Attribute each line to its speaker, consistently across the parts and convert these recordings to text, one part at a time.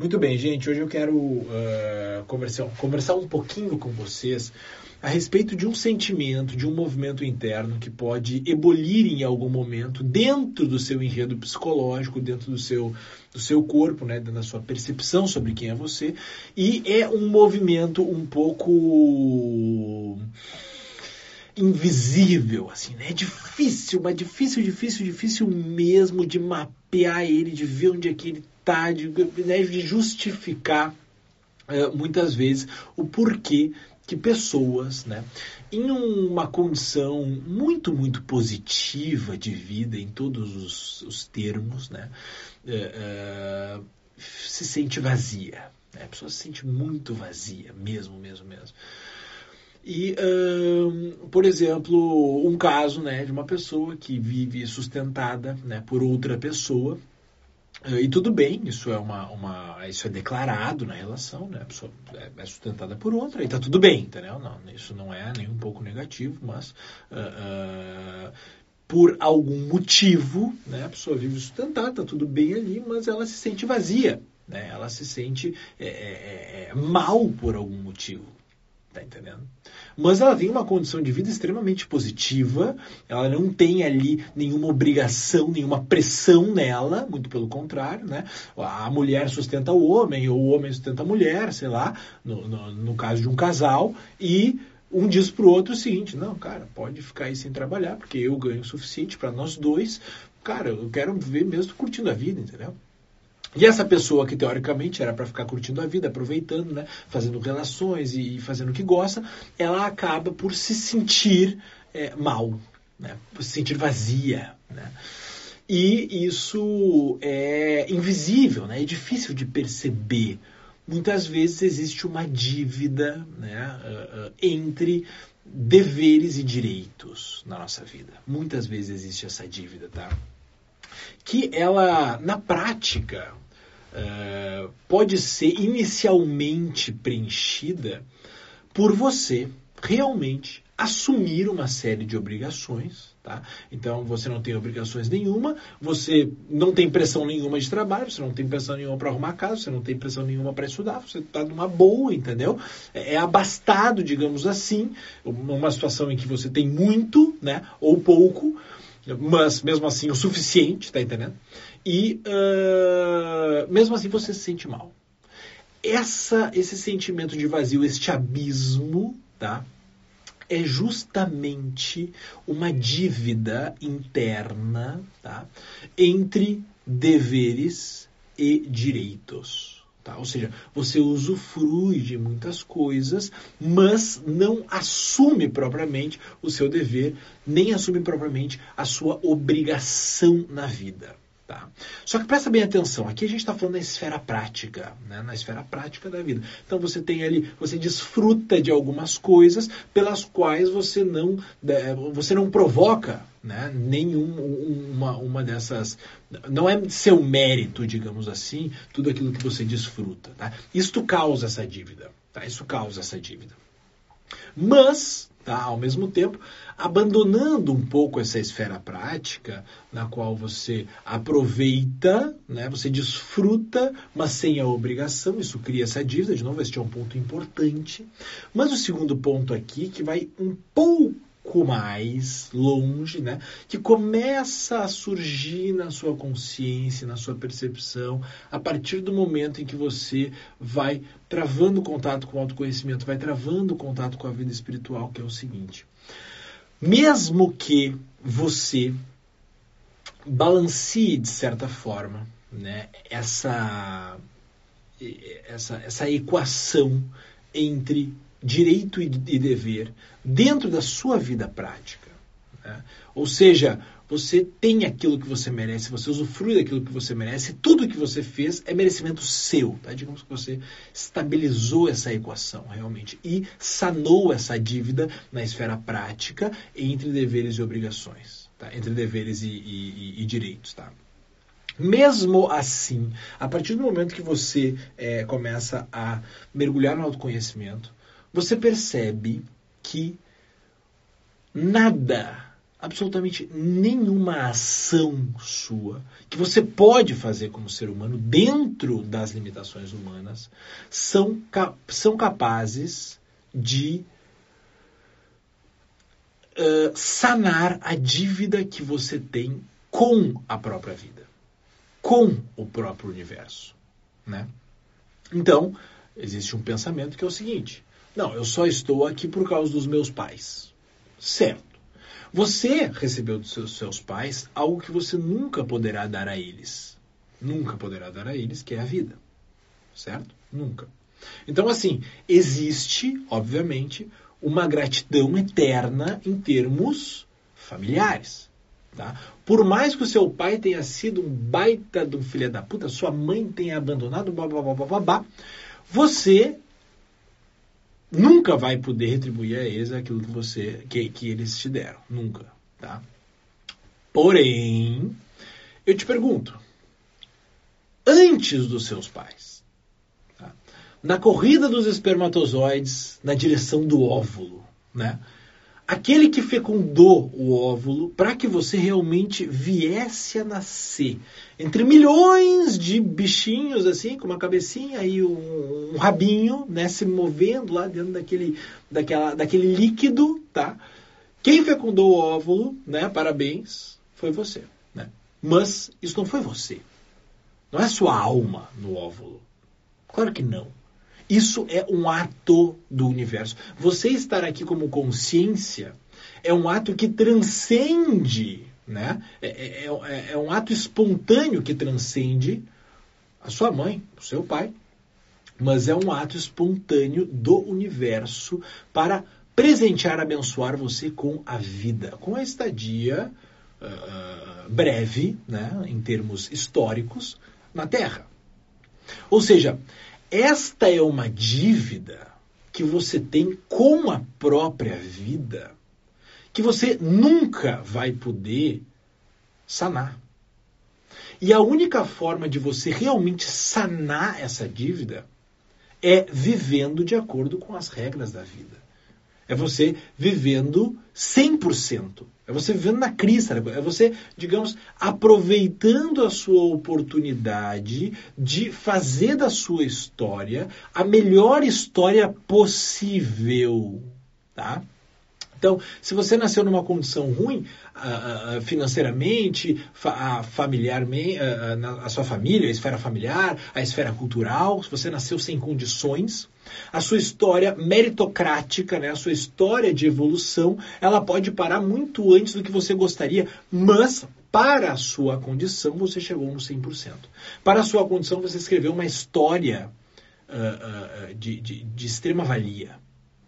Speaker 1: Muito bem, gente. Hoje eu quero uh, conversar, conversar um pouquinho com vocês a respeito de um sentimento, de um movimento interno que pode ebulir em algum momento dentro do seu enredo psicológico, dentro do seu, do seu corpo, né, da sua percepção sobre quem é você, e é um movimento um pouco invisível, assim, né? É difícil, mas difícil, difícil, difícil mesmo de mapear ele, de ver onde é que ele está, de, né, de justificar uh, muitas vezes o porquê que pessoas, né, em uma condição muito, muito positiva de vida, em todos os, os termos, né, uh, uh, se sente vazia. Né? A pessoa se sente muito vazia, mesmo, mesmo, mesmo. E, uh, por exemplo, um caso né, de uma pessoa que vive sustentada né, por outra pessoa, e tudo bem, isso é uma, uma, isso é declarado na relação, né? A pessoa é, é sustentada por outra e tá tudo bem, entendeu? Não, isso não é nem um pouco negativo, mas uh, uh, por algum motivo, né? A pessoa vive sustentada, tá tudo bem ali, mas ela se sente vazia, né? Ela se sente é, é, é mal por algum motivo. Tá entendendo? Mas ela tem uma condição de vida extremamente positiva, ela não tem ali nenhuma obrigação, nenhuma pressão nela, muito pelo contrário, né? A mulher sustenta o homem, ou o homem sustenta a mulher, sei lá, no, no, no caso de um casal, e um diz pro outro o seguinte: não, cara, pode ficar aí sem trabalhar, porque eu ganho o suficiente para nós dois. Cara, eu quero viver mesmo curtindo a vida, entendeu? E essa pessoa que teoricamente era para ficar curtindo a vida, aproveitando, né, fazendo relações e, fazendo o que gosta, ela acaba por se sentir é, mal, né, por se sentir vazia. Né. E isso é invisível, né, é difícil de perceber. Muitas vezes existe uma dívida né, entre deveres e direitos na nossa vida. Muitas vezes existe essa dívida, tá? Que ela, na prática, uh, pode ser inicialmente preenchida por você realmente assumir uma série de obrigações, tá? Então você não tem obrigações nenhuma, você não tem pressão nenhuma de trabalho, você não tem pressão nenhuma para arrumar casa, você não tem pressão nenhuma para estudar, você está numa boa, entendeu? É, é abastado, digamos assim, uma situação em que você tem muito, né, ou pouco, mas mesmo assim o suficiente, tá entendendo? E uh, mesmo assim você se sente mal. Essa, esse sentimento de vazio, este abismo, tá? É justamente uma dívida interna, tá? Entre deveres e direitos. Tá? Ou seja, você usufrui de muitas coisas, mas não assume propriamente o seu dever, nem assume propriamente a sua obrigação na vida. Tá? Só que presta bem atenção, aqui a gente está falando na esfera prática, né? na esfera prática da vida. Então você tem ali, você desfruta de algumas coisas pelas quais você não, né, você não provoca né? nenhum uma, uma dessas. Não é seu mérito, digamos assim, tudo aquilo que você desfruta. Tá? Isto causa essa dívida. Tá? Isso causa essa dívida. Mas Tá? Ao mesmo tempo, abandonando um pouco essa esfera prática, na qual você aproveita, né? você desfruta, mas sem a obrigação, isso cria essa dívida, de novo, este é um ponto importante. Mas o segundo ponto aqui, que vai um pouco pouco mais longe, né? Que começa a surgir na sua consciência, na sua percepção, a partir do momento em que você vai travando contato com o autoconhecimento, vai travando contato com a vida espiritual, que é o seguinte: mesmo que você balancie de certa forma, né? Essa essa, essa equação entre direito e dever dentro da sua vida prática. Né? Ou seja, você tem aquilo que você merece, você usufrui daquilo que você merece, tudo que você fez é merecimento seu. Tá? Digamos que você estabilizou essa equação realmente e sanou essa dívida na esfera prática entre deveres e obrigações, tá? entre deveres e, e, e direitos. Tá? Mesmo assim, a partir do momento que você é, começa a mergulhar no autoconhecimento, você percebe que nada absolutamente nenhuma ação sua que você pode fazer como ser humano dentro das limitações humanas são, são capazes de uh, sanar a dívida que você tem com a própria vida, com o próprio universo, né? Então, existe um pensamento que é o seguinte: não, eu só estou aqui por causa dos meus pais. Certo. Você recebeu dos seus, seus pais algo que você nunca poderá dar a eles. Nunca poderá dar a eles, que é a vida. Certo? Nunca. Então, assim, existe, obviamente, uma gratidão eterna em termos familiares. Tá? Por mais que o seu pai tenha sido um baita de um filho da puta, sua mãe tenha abandonado, blá, blá, blá, blá, blá, você nunca vai poder retribuir a eles aquilo que você que, que eles te deram, nunca, tá? Porém, eu te pergunto, antes dos seus pais, tá? na corrida dos espermatozoides na direção do óvulo, né? Aquele que fecundou o óvulo para que você realmente viesse a nascer. Entre milhões de bichinhos, assim, com uma cabecinha e um, um rabinho, né, se movendo lá dentro daquele, daquela, daquele líquido, tá? Quem fecundou o óvulo, né, parabéns, foi você, né? Mas isso não foi você. Não é sua alma no óvulo. Claro que não. Isso é um ato do universo. Você estar aqui como consciência é um ato que transcende, né? É, é, é, é um ato espontâneo que transcende a sua mãe, o seu pai, mas é um ato espontâneo do universo para presentear, abençoar você com a vida, com a estadia uh, breve, né, em termos históricos, na Terra. Ou seja, esta é uma dívida que você tem com a própria vida que você nunca vai poder sanar. E a única forma de você realmente sanar essa dívida é vivendo de acordo com as regras da vida. É você vivendo 100%. É você vivendo na crista. É você, digamos, aproveitando a sua oportunidade de fazer da sua história a melhor história possível. Tá? Então, se você nasceu numa condição ruim, uh, financeiramente, fa familiarmente, uh, a sua família, a esfera familiar, a esfera cultural, se você nasceu sem condições, a sua história meritocrática, né, a sua história de evolução, ela pode parar muito antes do que você gostaria, mas para a sua condição você chegou no 100%. Para a sua condição você escreveu uma história uh, de, de, de extrema valia.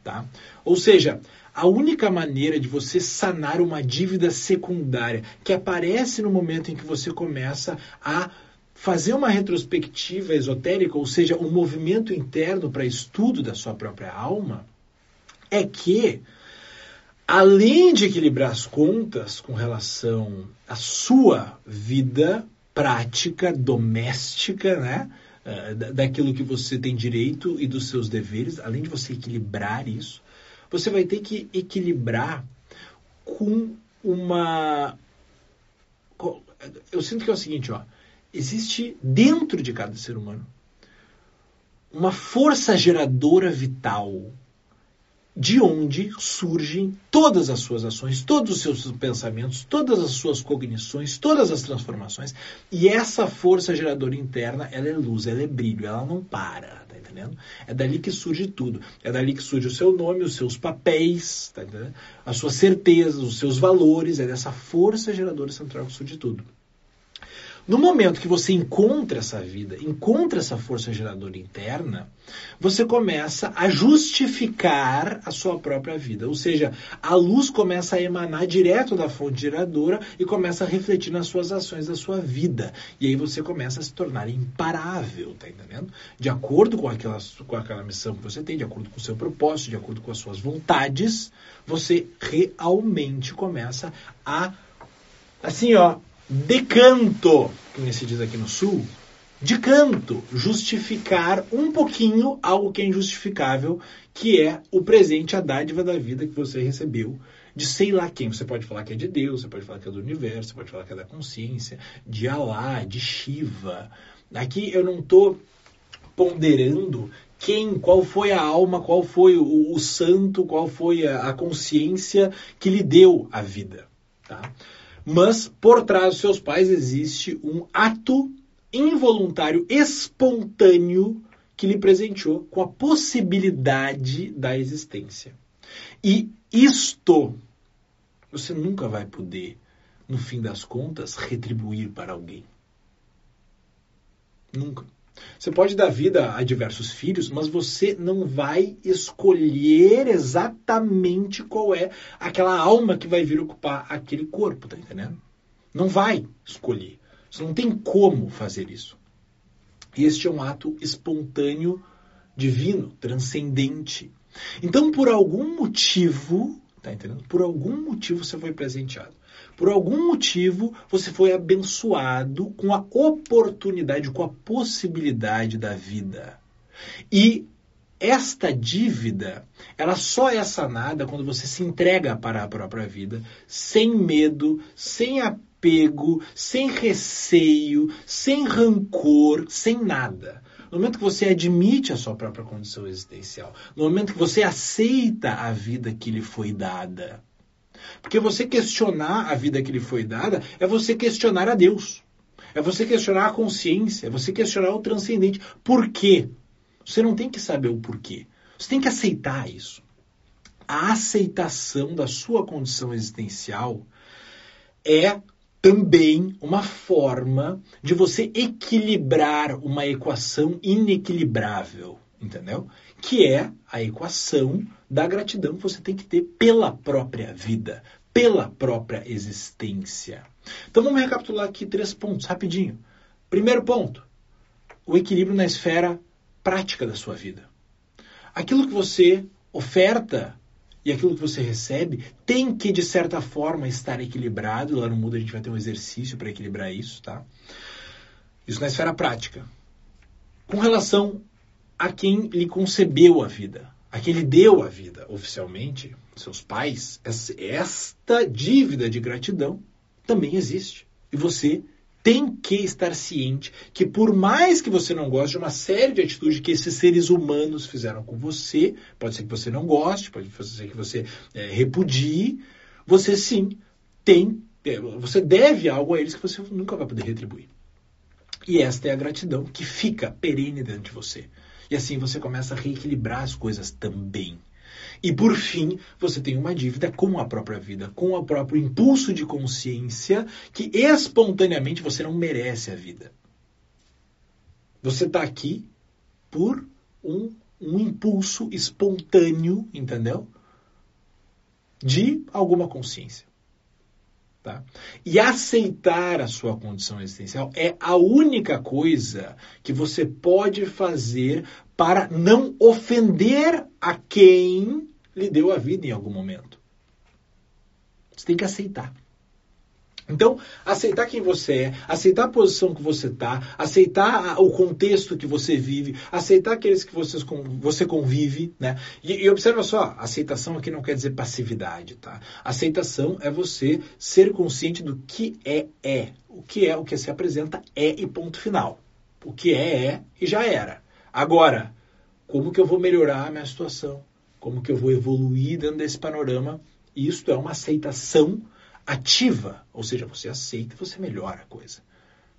Speaker 1: Tá? Ou seja, a única maneira de você sanar uma dívida secundária que aparece no momento em que você começa a fazer uma retrospectiva esotérica, ou seja, um movimento interno para estudo da sua própria alma, é que, além de equilibrar as contas com relação à sua vida prática, doméstica, né? Eh, daquilo que você tem direito e dos seus deveres, além de você equilibrar isso, você vai ter que equilibrar com uma. Eu sinto que é o seguinte, ó. Existe dentro de cada ser humano uma força geradora vital de onde surgem todas as suas ações, todos os seus pensamentos, todas as suas cognições, todas as transformações. E essa força geradora interna, ela é luz, ela é brilho, ela não para entendendo? É dali que surge tudo. É dali que surge o seu nome, os seus papéis, tá entendendo? As suas certezas, os seus valores. É dessa força geradora central que surge tudo. No momento que você encontra essa vida, encontra essa força geradora interna, você começa a justificar a sua própria vida. Ou seja, a luz começa a emanar direto da fonte geradora e começa a refletir nas suas ações da sua vida. E aí você começa a se tornar imparável, tá entendendo? De acordo com aquela, com aquela missão que você tem, de acordo com o seu propósito, de acordo com as suas vontades, você realmente começa a, assim, ó, de canto, como se diz aqui no sul, de canto, justificar um pouquinho algo que é injustificável, que é o presente, a dádiva da vida que você recebeu de sei lá quem. Você pode falar que é de Deus, você pode falar que é do universo, você pode falar que é da consciência, de Alá, de Shiva. Aqui eu não estou ponderando quem, qual foi a alma, qual foi o, o santo, qual foi a, a, consciência que lhe deu a vida. Tá? Mas por trás dos seus pais existe um ato involuntário, espontâneo, que lhe presenteou com a possibilidade da existência. E isto você nunca vai poder, no fim das contas, retribuir para alguém. Nunca. Você pode dar vida a diversos filhos, mas você não vai escolher exatamente qual é aquela alma que vai vir ocupar aquele corpo, tá entendendo? Não vai escolher. Você não tem como fazer isso. Este é um ato espontâneo, divino, transcendente. Então, por algum motivo, tá entendendo? Por algum motivo você foi presenteado. Por algum motivo você foi abençoado com a oportunidade, com a possibilidade da vida. E esta dívida, ela só é sanada quando você se entrega para a própria vida, sem medo, sem apego, sem receio, sem rancor, sem nada. No momento que você admite a sua própria condição existencial, no momento que você aceita a vida que lhe foi dada. Porque você questionar a vida que lhe foi dada é você questionar a Deus. É você questionar a consciência, é você questionar o transcendente. Por quê? Você não tem que saber o porquê. Você tem que aceitar isso. A aceitação da sua condição existencial é também uma forma de você equilibrar uma equação inequilibrável, entendeu? Que é a equação da gratidão que você tem que ter pela própria vida, pela própria existência. Então vamos recapitular aqui três pontos rapidinho. Primeiro ponto: o equilíbrio na esfera prática da sua vida. Aquilo que você oferta e aquilo que você recebe tem que, de certa forma, estar equilibrado. Lá no mundo a gente vai ter um exercício para equilibrar isso, tá? Isso na esfera prática. Com relação a quem lhe concebeu a vida, a quem lhe deu a vida oficialmente, seus pais, esta dívida de gratidão também existe. E você tem que estar ciente que por mais que você não goste de uma série de atitudes que esses seres humanos fizeram com você, pode ser que você não goste, pode ser que você é, repudie, você sim tem, é, você deve algo a eles que você nunca vai poder retribuir. E esta é a gratidão que fica perene dentro de você. E assim você começa a reequilibrar as coisas também. E por fim, você tem uma dívida com a própria vida, com o próprio impulso de consciência que espontaneamente você não merece a vida. Você está aqui por um, um impulso espontâneo, entendeu? De alguma consciência. Tá? E aceitar a sua condição existencial é a única coisa que você pode fazer para não ofender a quem lhe deu a vida em algum momento. Você tem que aceitar. Então, aceitar quem você é, aceitar a posição que você está, aceitar o contexto que você vive, aceitar aqueles que vocês, você convive, né? E, e, observa só, aceitação aqui não quer dizer passividade, tá? Aceitação é você ser consciente do que é é. O que é, o que se apresenta é e ponto final. O que é é e já era. Agora, como que eu vou melhorar a minha situação? como que eu vou evoluir dentro desse panorama. Isto é uma aceitação ativa, ou seja, você aceita você melhora a coisa.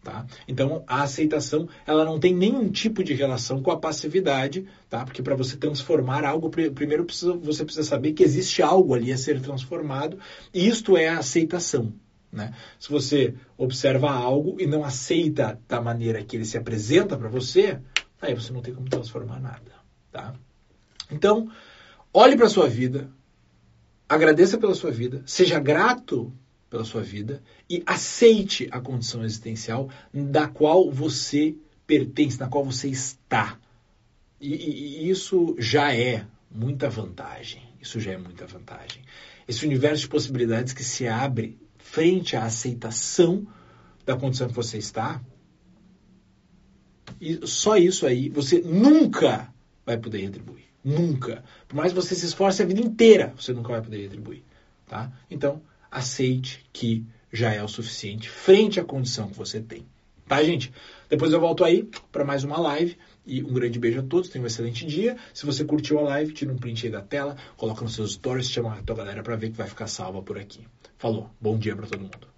Speaker 1: Tá? Então, a aceitação ela não tem nenhum tipo de relação com a passividade, tá? porque para você transformar algo, primeiro você precisa saber que existe algo ali a ser transformado, e isto é a aceitação. Né? Se você observa algo e não aceita da maneira que ele se apresenta para você, aí você não tem como transformar nada. Tá? Então, Olhe para a sua vida, agradeça pela sua vida, seja grato pela sua vida e aceite a condição existencial da qual você pertence, na qual você está. E, e, e isso já é muita vantagem. Isso já é muita vantagem. Esse universo de possibilidades que se abre frente à aceitação da condição que você está, e só isso aí você nunca vai poder retribuir. Nunca. Por mais que você se esforce a vida inteira, você nunca vai poder retribuir. tá? Então, aceite que já é o suficiente frente à condição que você tem. Tá, gente? Depois eu volto aí para mais uma live. E um grande beijo a todos, tenham um excelente dia. Se você curtiu a live, tira um print aí da tela, coloca nos seus stories, chama a tua galera para ver que vai ficar salva por aqui. Falou, bom dia para todo mundo.